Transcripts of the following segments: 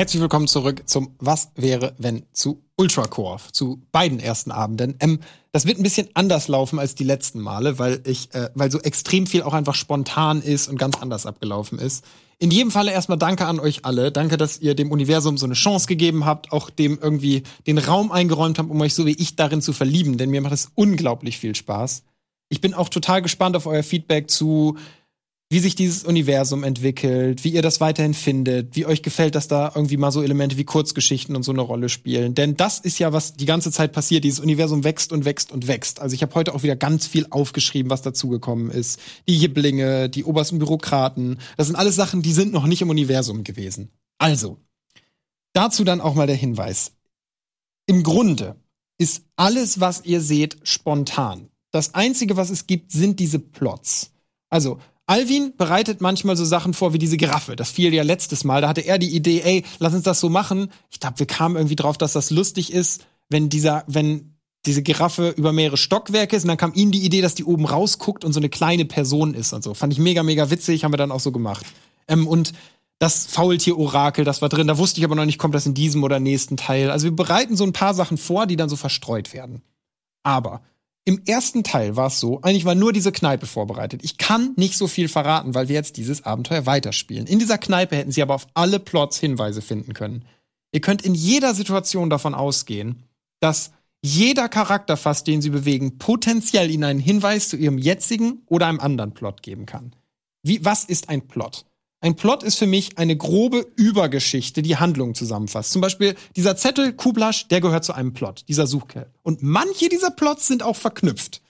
Herzlich willkommen zurück zum Was wäre, wenn zu Ultra Core, zu beiden ersten Abenden. Ähm, das wird ein bisschen anders laufen als die letzten Male, weil ich, äh, weil so extrem viel auch einfach spontan ist und ganz anders abgelaufen ist. In jedem Falle erstmal danke an euch alle. Danke, dass ihr dem Universum so eine Chance gegeben habt, auch dem irgendwie den Raum eingeräumt habt, um euch so wie ich darin zu verlieben, denn mir macht es unglaublich viel Spaß. Ich bin auch total gespannt auf euer Feedback zu wie sich dieses Universum entwickelt, wie ihr das weiterhin findet, wie euch gefällt, dass da irgendwie mal so Elemente wie Kurzgeschichten und so eine Rolle spielen. Denn das ist ja, was die ganze Zeit passiert. Dieses Universum wächst und wächst und wächst. Also ich habe heute auch wieder ganz viel aufgeschrieben, was dazugekommen ist. Die Jiblinge, die obersten Bürokraten. Das sind alles Sachen, die sind noch nicht im Universum gewesen. Also, dazu dann auch mal der Hinweis. Im Grunde ist alles, was ihr seht, spontan. Das Einzige, was es gibt, sind diese Plots. Also, Alvin bereitet manchmal so Sachen vor wie diese Giraffe. Das fiel ja letztes Mal. Da hatte er die Idee, ey, lass uns das so machen. Ich glaube, wir kamen irgendwie drauf, dass das lustig ist, wenn dieser, wenn diese Giraffe über mehrere Stockwerke ist. Und dann kam ihm die Idee, dass die oben rausguckt und so eine kleine Person ist und so. Fand ich mega, mega witzig, haben wir dann auch so gemacht. Ähm, und das Faultier-Orakel, das war drin. Da wusste ich aber noch nicht, kommt das in diesem oder nächsten Teil. Also wir bereiten so ein paar Sachen vor, die dann so verstreut werden. Aber im ersten Teil war es so, eigentlich war nur diese Kneipe vorbereitet. Ich kann nicht so viel verraten, weil wir jetzt dieses Abenteuer weiterspielen. In dieser Kneipe hätten sie aber auf alle Plots Hinweise finden können. Ihr könnt in jeder Situation davon ausgehen, dass jeder Charakter fast, den sie bewegen, potenziell ihnen einen Hinweis zu ihrem jetzigen oder einem anderen Plot geben kann. Wie, was ist ein Plot? Ein Plot ist für mich eine grobe Übergeschichte, die Handlungen zusammenfasst. Zum Beispiel dieser Zettel Kublasch, der gehört zu einem Plot, dieser Suchkerl. Und manche dieser Plots sind auch verknüpft.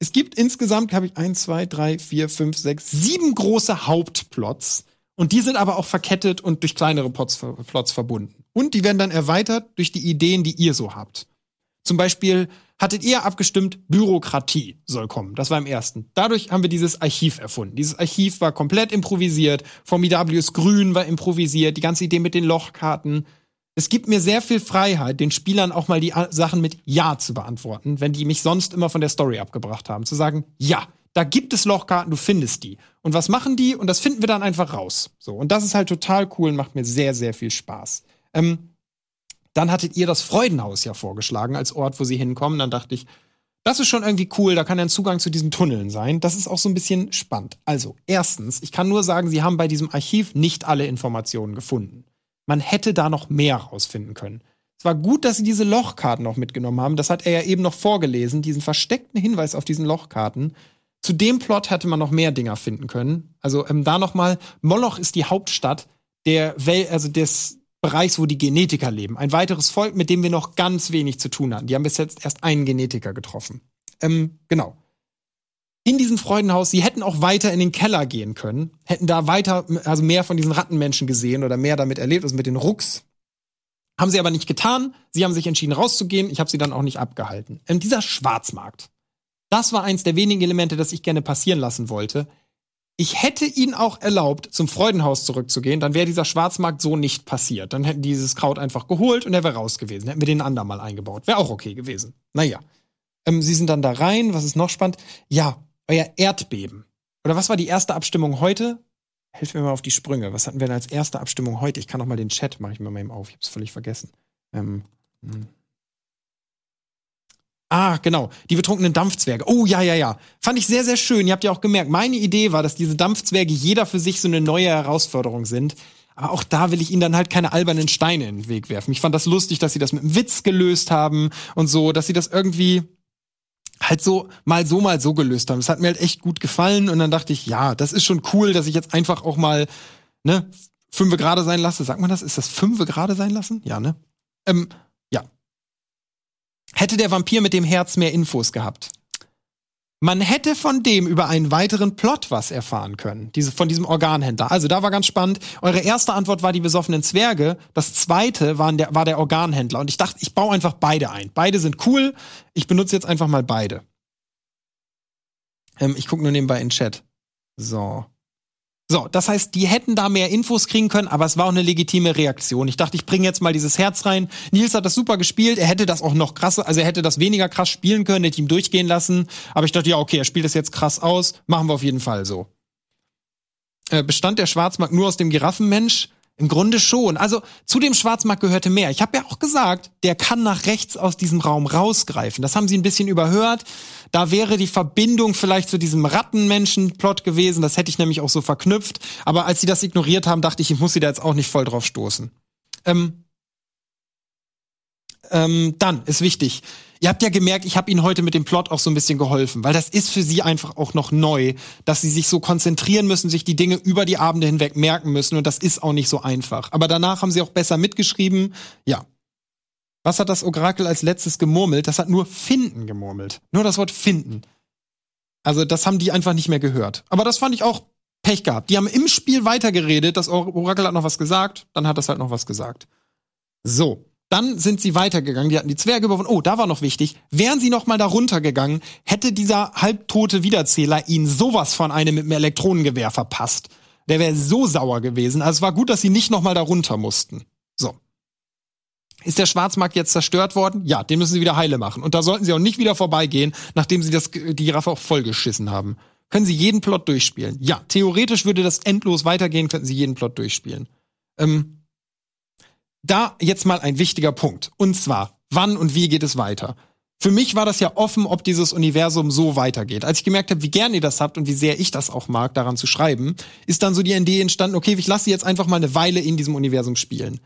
Es gibt insgesamt, habe ich eins, zwei, drei, vier, fünf, sechs, sieben große Hauptplots. Und die sind aber auch verkettet und durch kleinere Plots, Plots verbunden. Und die werden dann erweitert durch die Ideen, die ihr so habt. Zum Beispiel hattet ihr abgestimmt, Bürokratie soll kommen. Das war im ersten. Dadurch haben wir dieses Archiv erfunden. Dieses Archiv war komplett improvisiert. Formidablius Grün war improvisiert. Die ganze Idee mit den Lochkarten. Es gibt mir sehr viel Freiheit, den Spielern auch mal die Sachen mit Ja zu beantworten, wenn die mich sonst immer von der Story abgebracht haben. Zu sagen, ja, da gibt es Lochkarten, du findest die. Und was machen die? Und das finden wir dann einfach raus. So. Und das ist halt total cool und macht mir sehr, sehr viel Spaß. Ähm, dann hattet ihr das Freudenhaus ja vorgeschlagen als Ort, wo sie hinkommen. Dann dachte ich, das ist schon irgendwie cool, da kann ein Zugang zu diesen Tunneln sein. Das ist auch so ein bisschen spannend. Also, erstens, ich kann nur sagen, sie haben bei diesem Archiv nicht alle Informationen gefunden. Man hätte da noch mehr rausfinden können. Es war gut, dass sie diese Lochkarten noch mitgenommen haben. Das hat er ja eben noch vorgelesen, diesen versteckten Hinweis auf diesen Lochkarten. Zu dem Plot hätte man noch mehr Dinger finden können. Also ähm, da noch mal, Moloch ist die Hauptstadt der Welt, also des, Bereichs, wo die Genetiker leben. Ein weiteres Volk, mit dem wir noch ganz wenig zu tun hatten. Die haben bis jetzt erst einen Genetiker getroffen. Ähm, genau. In diesem Freudenhaus, sie hätten auch weiter in den Keller gehen können, hätten da weiter, also mehr von diesen Rattenmenschen gesehen oder mehr damit erlebt, also mit den Rucks. Haben sie aber nicht getan. Sie haben sich entschieden rauszugehen. Ich habe sie dann auch nicht abgehalten. Ähm, dieser Schwarzmarkt. Das war eins der wenigen Elemente, das ich gerne passieren lassen wollte ich hätte ihn auch erlaubt, zum Freudenhaus zurückzugehen, dann wäre dieser Schwarzmarkt so nicht passiert. Dann hätten die dieses Kraut einfach geholt und er wäre raus gewesen. Hätten wir den anderen mal eingebaut. Wäre auch okay gewesen. Naja. Ähm, sie sind dann da rein. Was ist noch spannend? Ja, euer Erdbeben. Oder was war die erste Abstimmung heute? Helft mir mal auf die Sprünge. Was hatten wir denn als erste Abstimmung heute? Ich kann noch mal den Chat, mache ich mir mal eben auf. Ich hab's völlig vergessen. Ähm, hm. Ah, genau. Die betrunkenen Dampfzwerge. Oh, ja, ja, ja. Fand ich sehr, sehr schön. Ihr habt ja auch gemerkt, meine Idee war, dass diese Dampfzwerge jeder für sich so eine neue Herausforderung sind. Aber auch da will ich ihnen dann halt keine albernen Steine in den Weg werfen. Ich fand das lustig, dass sie das mit einem Witz gelöst haben und so, dass sie das irgendwie halt so mal so, mal so gelöst haben. Das hat mir halt echt gut gefallen und dann dachte ich, ja, das ist schon cool, dass ich jetzt einfach auch mal, ne, fünfe gerade sein lasse. Sagt man das? Ist das fünfe gerade sein lassen? Ja, ne? Ähm, hätte der Vampir mit dem Herz mehr Infos gehabt. Man hätte von dem über einen weiteren Plot was erfahren können, diese, von diesem Organhändler. Also da war ganz spannend. Eure erste Antwort war die besoffenen Zwerge. Das zweite war der, war der Organhändler. Und ich dachte, ich baue einfach beide ein. Beide sind cool. Ich benutze jetzt einfach mal beide. Ähm, ich gucke nur nebenbei in den Chat. So. So, das heißt, die hätten da mehr Infos kriegen können, aber es war auch eine legitime Reaktion. Ich dachte, ich bringe jetzt mal dieses Herz rein. Nils hat das super gespielt, er hätte das auch noch krasser, also er hätte das weniger krass spielen können, hätte ihm durchgehen lassen. Aber ich dachte, ja, okay, er spielt das jetzt krass aus, machen wir auf jeden Fall so. Äh, bestand der Schwarzmarkt nur aus dem Giraffenmensch? Im Grunde schon. Also zu dem Schwarzmarkt gehörte mehr. Ich habe ja auch gesagt, der kann nach rechts aus diesem Raum rausgreifen. Das haben sie ein bisschen überhört. Da wäre die Verbindung vielleicht zu diesem Rattenmenschen-Plot gewesen. Das hätte ich nämlich auch so verknüpft. Aber als sie das ignoriert haben, dachte ich, ich muss sie da jetzt auch nicht voll drauf stoßen. Ähm, ähm, dann ist wichtig. Ihr habt ja gemerkt, ich habe Ihnen heute mit dem Plot auch so ein bisschen geholfen, weil das ist für Sie einfach auch noch neu, dass Sie sich so konzentrieren müssen, sich die Dinge über die Abende hinweg merken müssen und das ist auch nicht so einfach. Aber danach haben Sie auch besser mitgeschrieben. Ja. Was hat das Orakel als letztes gemurmelt? Das hat nur finden gemurmelt. Nur das Wort finden. Also das haben die einfach nicht mehr gehört. Aber das fand ich auch Pech gehabt. Die haben im Spiel weitergeredet, das Orakel hat noch was gesagt, dann hat das halt noch was gesagt. So. Dann sind sie weitergegangen, die hatten die Zwerge überwunden. Oh, da war noch wichtig. Wären sie noch mal da runtergegangen, hätte dieser halbtote Wiederzähler ihnen sowas von einem mit einem Elektronengewehr verpasst. Der wäre so sauer gewesen. Also es war gut, dass sie nicht noch mal da runter mussten. So. Ist der Schwarzmarkt jetzt zerstört worden? Ja, den müssen sie wieder heile machen. Und da sollten sie auch nicht wieder vorbeigehen, nachdem sie das, die Giraffe auch vollgeschissen haben. Können sie jeden Plot durchspielen? Ja, theoretisch würde das endlos weitergehen, könnten sie jeden Plot durchspielen. Ähm, da jetzt mal ein wichtiger Punkt. Und zwar, wann und wie geht es weiter? Für mich war das ja offen, ob dieses Universum so weitergeht. Als ich gemerkt habe, wie gern ihr das habt und wie sehr ich das auch mag, daran zu schreiben, ist dann so die Idee entstanden, okay, ich lasse jetzt einfach mal eine Weile in diesem Universum spielen.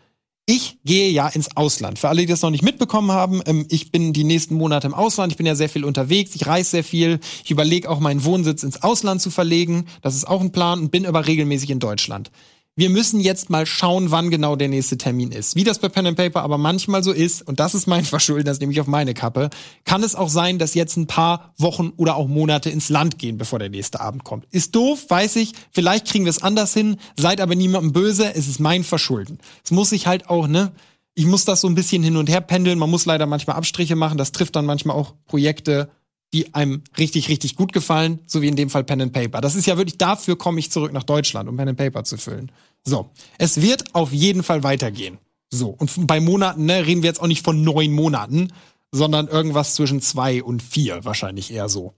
Ich gehe ja ins Ausland. Für alle, die das noch nicht mitbekommen haben, ähm, ich bin die nächsten Monate im Ausland. Ich bin ja sehr viel unterwegs. Ich reise sehr viel. Ich überlege auch meinen Wohnsitz ins Ausland zu verlegen. Das ist auch ein Plan und bin aber regelmäßig in Deutschland wir müssen jetzt mal schauen, wann genau der nächste Termin ist. Wie das bei Pen and Paper aber manchmal so ist, und das ist mein Verschulden, das nehme ich auf meine Kappe, kann es auch sein, dass jetzt ein paar Wochen oder auch Monate ins Land gehen, bevor der nächste Abend kommt. Ist doof, weiß ich. Vielleicht kriegen wir es anders hin. Seid aber niemandem böse. Es ist mein Verschulden. Es muss sich halt auch, ne? Ich muss das so ein bisschen hin und her pendeln. Man muss leider manchmal Abstriche machen. Das trifft dann manchmal auch Projekte, die einem richtig, richtig gut gefallen, so wie in dem Fall Pen and Paper. Das ist ja wirklich, dafür komme ich zurück nach Deutschland, um Pen and Paper zu füllen. So, es wird auf jeden Fall weitergehen. So, und bei Monaten, ne, reden wir jetzt auch nicht von neun Monaten, sondern irgendwas zwischen zwei und vier, wahrscheinlich eher so.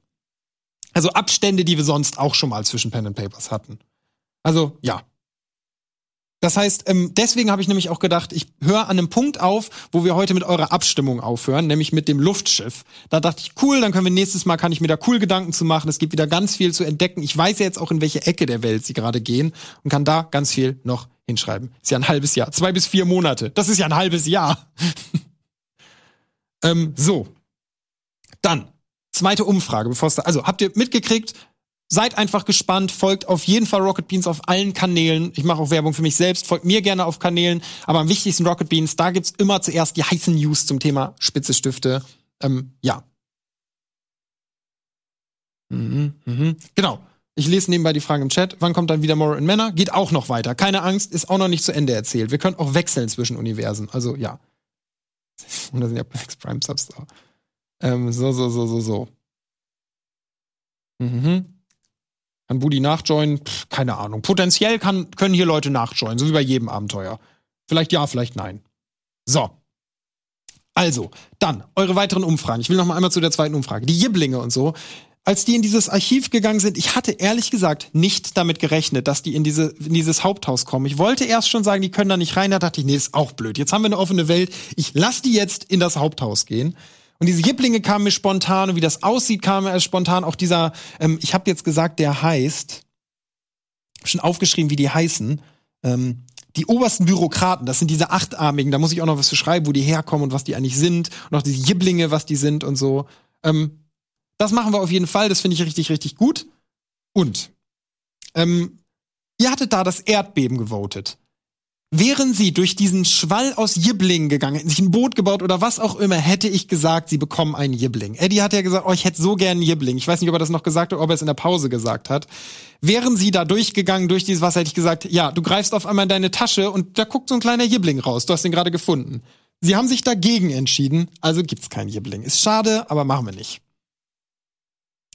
Also Abstände, die wir sonst auch schon mal zwischen Pen and Papers hatten. Also, ja, das heißt, ähm, deswegen habe ich nämlich auch gedacht, ich höre an einem Punkt auf, wo wir heute mit eurer Abstimmung aufhören, nämlich mit dem Luftschiff. Da dachte ich, cool, dann können wir nächstes Mal, kann ich mir da cool Gedanken zu machen. Es gibt wieder ganz viel zu entdecken. Ich weiß ja jetzt auch, in welche Ecke der Welt sie gerade gehen und kann da ganz viel noch hinschreiben. Ist ja ein halbes Jahr. Zwei bis vier Monate. Das ist ja ein halbes Jahr. ähm, so. Dann, zweite Umfrage, bevor es da, also habt ihr mitgekriegt, Seid einfach gespannt, folgt auf jeden Fall Rocket Beans auf allen Kanälen. Ich mache auch Werbung für mich selbst, folgt mir gerne auf Kanälen, aber am wichtigsten Rocket Beans, da gibt's immer zuerst die heißen News zum Thema Spitze Stifte. Ähm, ja. Mhm, mhm. Genau. Ich lese nebenbei die Fragen im Chat. Wann kommt dann wieder Moral in Männer? Geht auch noch weiter. Keine Angst, ist auch noch nicht zu Ende erzählt. Wir können auch wechseln zwischen Universen. Also ja. Und da sind ja Black Prime Subs. Ähm, so, so, so, so, so. Mhm. Kann Budi nachjoinen? Pff, keine Ahnung. Potenziell kann, können hier Leute nachjoinen, so wie bei jedem Abenteuer. Vielleicht ja, vielleicht nein. So. Also, dann, eure weiteren Umfragen. Ich will noch mal einmal zu der zweiten Umfrage. Die Jiblinge und so. Als die in dieses Archiv gegangen sind, ich hatte ehrlich gesagt nicht damit gerechnet, dass die in, diese, in dieses Haupthaus kommen. Ich wollte erst schon sagen, die können da nicht rein. Da dachte ich, nee, ist auch blöd. Jetzt haben wir eine offene Welt. Ich lass die jetzt in das Haupthaus gehen. Und diese Jiblinge kamen mir spontan und wie das aussieht, kam mir spontan. Auch dieser, ähm, ich habe jetzt gesagt, der heißt, schon aufgeschrieben, wie die heißen. Ähm, die obersten Bürokraten, das sind diese achtarmigen, da muss ich auch noch was zu schreiben, wo die herkommen und was die eigentlich sind. Und auch diese Jiblinge, was die sind und so. Ähm, das machen wir auf jeden Fall, das finde ich richtig, richtig gut. Und ähm, ihr hattet da das Erdbeben gewotet. Wären sie durch diesen Schwall aus Jibling gegangen, hätten sich ein Boot gebaut oder was auch immer, hätte ich gesagt, sie bekommen einen Jibling. Eddie hat ja gesagt, oh, ich hätte so gern einen Jibling. Ich weiß nicht, ob er das noch gesagt hat, ob er es in der Pause gesagt hat. Wären sie da durchgegangen durch dieses Wasser, hätte ich gesagt, ja, du greifst auf einmal in deine Tasche und da guckt so ein kleiner Jibling raus. Du hast den gerade gefunden. Sie haben sich dagegen entschieden, also gibt's keinen Jibling. Ist schade, aber machen wir nicht.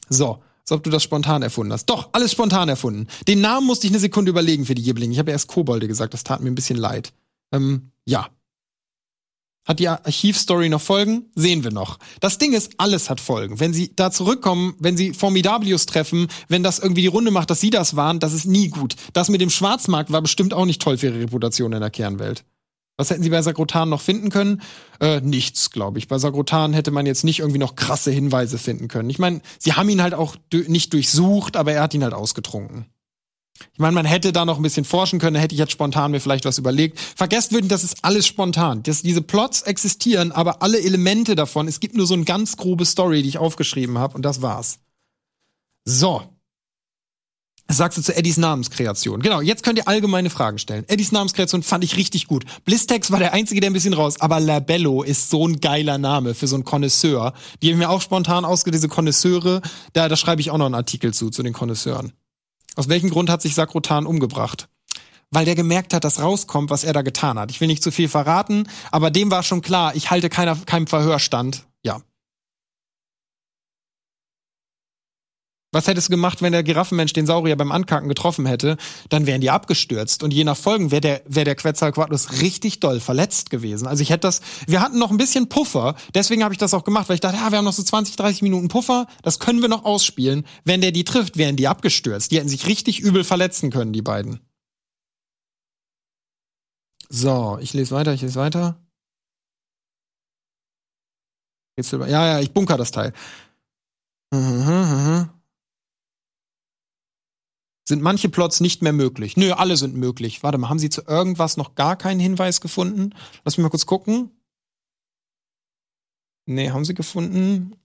So. Als ob du das spontan erfunden hast. Doch, alles spontan erfunden. Den Namen musste ich eine Sekunde überlegen für die Jiblinge. Ich habe erst Kobolde gesagt, das tat mir ein bisschen leid. Ähm, ja. Hat die Archivstory noch Folgen? Sehen wir noch. Das Ding ist, alles hat Folgen. Wenn sie da zurückkommen, wenn sie Formidablius treffen, wenn das irgendwie die Runde macht, dass sie das waren, das ist nie gut. Das mit dem Schwarzmarkt war bestimmt auch nicht toll für ihre Reputation in der Kernwelt. Was hätten sie bei Sagrotan noch finden können? Äh, nichts, glaube ich. Bei Sagrotan hätte man jetzt nicht irgendwie noch krasse Hinweise finden können. Ich meine, sie haben ihn halt auch nicht durchsucht, aber er hat ihn halt ausgetrunken. Ich meine, man hätte da noch ein bisschen forschen können, hätte ich jetzt spontan mir vielleicht was überlegt. Vergesst würden, das ist alles spontan. Das, diese Plots existieren, aber alle Elemente davon, es gibt nur so eine ganz grobe Story, die ich aufgeschrieben habe und das war's. So. Was sagst du zu Eddies Namenskreation? Genau, jetzt könnt ihr allgemeine Fragen stellen. Eddies Namenskreation fand ich richtig gut. Blistex war der einzige, der ein bisschen raus, aber Labello ist so ein geiler Name für so einen Connoisseur. Die haben mir auch spontan ausgedacht, diese Connoisseure. Da, da schreibe ich auch noch einen Artikel zu, zu den Connoisseuren. Aus welchem Grund hat sich Sakrotan umgebracht? Weil der gemerkt hat, dass rauskommt, was er da getan hat. Ich will nicht zu viel verraten, aber dem war schon klar, ich halte keiner, keinem Verhörstand. Ja. Was hättest du gemacht, wenn der Giraffenmensch den Saurier beim Ankacken getroffen hätte? Dann wären die abgestürzt. Und je nach Folgen wäre der, wär der Quetzalcoatlus richtig doll verletzt gewesen. Also ich hätte das, wir hatten noch ein bisschen Puffer. Deswegen habe ich das auch gemacht, weil ich dachte, ja, wir haben noch so 20, 30 Minuten Puffer. Das können wir noch ausspielen. Wenn der die trifft, wären die abgestürzt. Die hätten sich richtig übel verletzen können, die beiden. So, ich lese weiter, ich lese weiter. Ja, ja, ich bunker das Teil. Mhm, mhm. Sind manche Plots nicht mehr möglich? Nö, alle sind möglich. Warte mal, haben Sie zu irgendwas noch gar keinen Hinweis gefunden? Lass mich mal kurz gucken. Nee, haben Sie gefunden?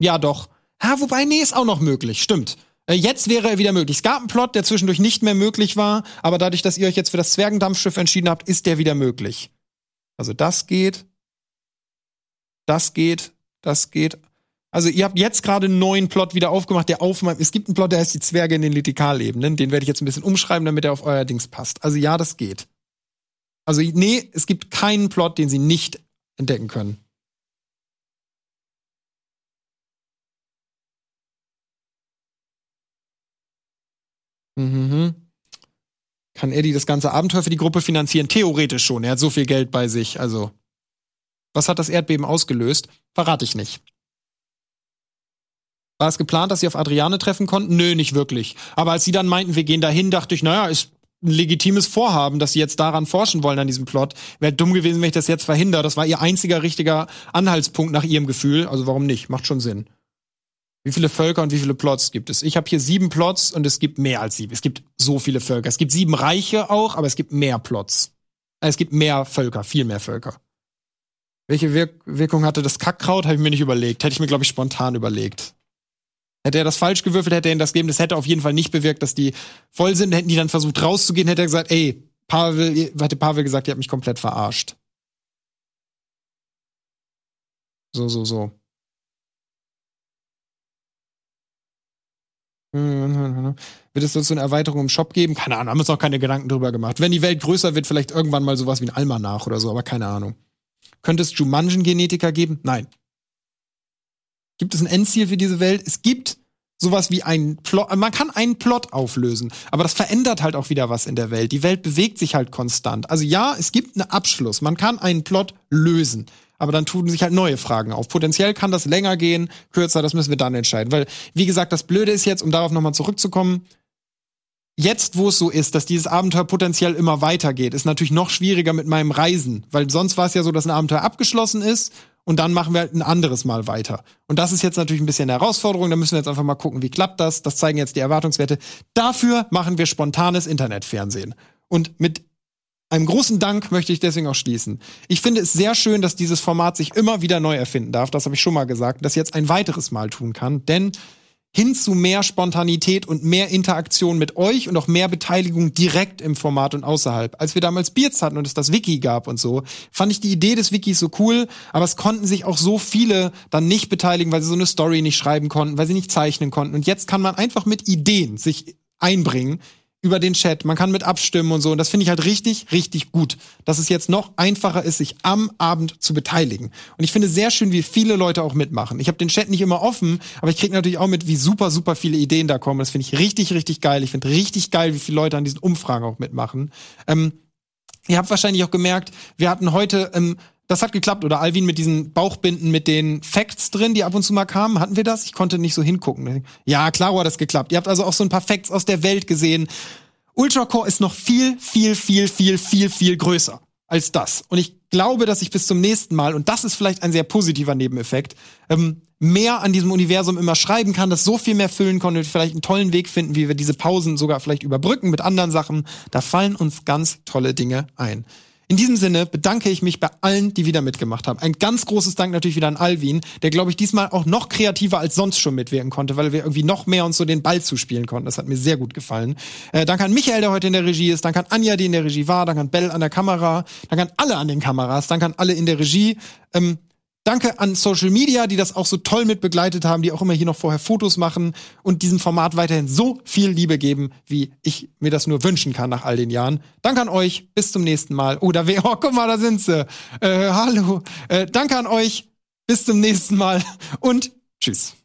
Ja, doch. Ha, wobei, nee, ist auch noch möglich. Stimmt. Äh, jetzt wäre er wieder möglich. Es gab einen Plot, der zwischendurch nicht mehr möglich war, aber dadurch, dass ihr euch jetzt für das Zwergendampfschiff entschieden habt, ist der wieder möglich. Also das geht. Das geht. Das geht. Also ihr habt jetzt gerade einen neuen Plot wieder aufgemacht, der auf es gibt einen Plot, der heißt die Zwerge in den Litikalebenen, den werde ich jetzt ein bisschen umschreiben, damit er auf euer Dings passt. Also ja, das geht. Also nee, es gibt keinen Plot, den sie nicht entdecken können. Mhm. Kann Eddie das ganze Abenteuer für die Gruppe finanzieren? Theoretisch schon. Er hat so viel Geld bei sich. Also, was hat das Erdbeben ausgelöst? Verrate ich nicht. War es geplant, dass sie auf Adriane treffen konnten? Nö, nicht wirklich. Aber als sie dann meinten, wir gehen dahin, dachte ich, naja, ist ein legitimes Vorhaben, dass sie jetzt daran forschen wollen an diesem Plot. Wäre dumm gewesen, wenn ich das jetzt verhindere. Das war ihr einziger richtiger Anhaltspunkt nach ihrem Gefühl. Also warum nicht? Macht schon Sinn. Wie viele Völker und wie viele Plots gibt es? Ich habe hier sieben Plots und es gibt mehr als sieben. Es gibt so viele Völker. Es gibt sieben Reiche auch, aber es gibt mehr Plots. Es gibt mehr Völker, viel mehr Völker. Welche Wirk Wirkung hatte das Kackkraut? Habe ich mir nicht überlegt. Hätte ich mir, glaube ich, spontan überlegt. Hätte er das falsch gewürfelt, hätte er ihnen das gegeben. Das hätte auf jeden Fall nicht bewirkt, dass die voll sind. Hätten die dann versucht rauszugehen, hätte er gesagt, ey, Pavel, hätte Pavel gesagt, ihr habt mich komplett verarscht. So, so, so. Wird es so eine Erweiterung im Shop geben? Keine Ahnung, haben uns noch keine Gedanken drüber gemacht. Wenn die Welt größer wird, vielleicht irgendwann mal sowas wie ein Almanach oder so, aber keine Ahnung. Könnte es Jumanjen-Genetiker geben? Nein. Gibt es ein Endziel für diese Welt? Es gibt sowas wie ein Plot. Man kann einen Plot auflösen, aber das verändert halt auch wieder was in der Welt. Die Welt bewegt sich halt konstant. Also ja, es gibt einen Abschluss. Man kann einen Plot lösen. Aber dann tun sich halt neue Fragen auf. Potenziell kann das länger gehen, kürzer, das müssen wir dann entscheiden. Weil, wie gesagt, das Blöde ist jetzt, um darauf nochmal zurückzukommen, jetzt, wo es so ist, dass dieses Abenteuer potenziell immer weitergeht, ist natürlich noch schwieriger mit meinem Reisen. Weil sonst war es ja so, dass ein Abenteuer abgeschlossen ist und dann machen wir halt ein anderes Mal weiter. Und das ist jetzt natürlich ein bisschen eine Herausforderung. Da müssen wir jetzt einfach mal gucken, wie klappt das. Das zeigen jetzt die Erwartungswerte. Dafür machen wir spontanes Internetfernsehen. Und mit einem großen Dank möchte ich deswegen auch schließen. Ich finde es sehr schön, dass dieses Format sich immer wieder neu erfinden darf. Das habe ich schon mal gesagt. Das jetzt ein weiteres Mal tun kann. Denn hin zu mehr Spontanität und mehr Interaktion mit euch und auch mehr Beteiligung direkt im Format und außerhalb. Als wir damals Beards hatten und es das Wiki gab und so, fand ich die Idee des Wikis so cool, aber es konnten sich auch so viele dann nicht beteiligen, weil sie so eine Story nicht schreiben konnten, weil sie nicht zeichnen konnten. Und jetzt kann man einfach mit Ideen sich einbringen über den Chat, man kann mit abstimmen und so. Und das finde ich halt richtig, richtig gut, dass es jetzt noch einfacher ist, sich am Abend zu beteiligen. Und ich finde sehr schön, wie viele Leute auch mitmachen. Ich habe den Chat nicht immer offen, aber ich kriege natürlich auch mit, wie super, super viele Ideen da kommen. Das finde ich richtig, richtig geil. Ich finde richtig geil, wie viele Leute an diesen Umfragen auch mitmachen. Ähm, Ihr habt wahrscheinlich auch gemerkt, wir hatten heute, ähm, das hat geklappt, oder Alvin mit diesen Bauchbinden mit den Facts drin, die ab und zu mal kamen. Hatten wir das? Ich konnte nicht so hingucken. Ja, klar hat das geklappt. Ihr habt also auch so ein paar Facts aus der Welt gesehen. Ultracore ist noch viel, viel, viel, viel, viel, viel größer als das. Und ich glaube, dass ich bis zum nächsten Mal, und das ist vielleicht ein sehr positiver Nebeneffekt, ähm, mehr an diesem Universum immer schreiben kann, das so viel mehr füllen konnte, vielleicht einen tollen Weg finden, wie wir diese Pausen sogar vielleicht überbrücken mit anderen Sachen. Da fallen uns ganz tolle Dinge ein. In diesem Sinne bedanke ich mich bei allen, die wieder mitgemacht haben. Ein ganz großes Dank natürlich wieder an Alvin, der, glaube ich, diesmal auch noch kreativer als sonst schon mitwirken konnte, weil wir irgendwie noch mehr uns so den Ball zuspielen konnten. Das hat mir sehr gut gefallen. Äh, danke an Michael, der heute in der Regie ist. Danke an Anja, die in der Regie war. Danke an Bell an der Kamera. Danke an alle an den Kameras. Danke an alle in der Regie. Ähm, Danke an Social Media, die das auch so toll mit begleitet haben, die auch immer hier noch vorher Fotos machen und diesem Format weiterhin so viel Liebe geben, wie ich mir das nur wünschen kann nach all den Jahren. Danke an euch, bis zum nächsten Mal. Oder wer, oh, guck mal, da sind sie. Äh, hallo. Äh, danke an euch, bis zum nächsten Mal und tschüss.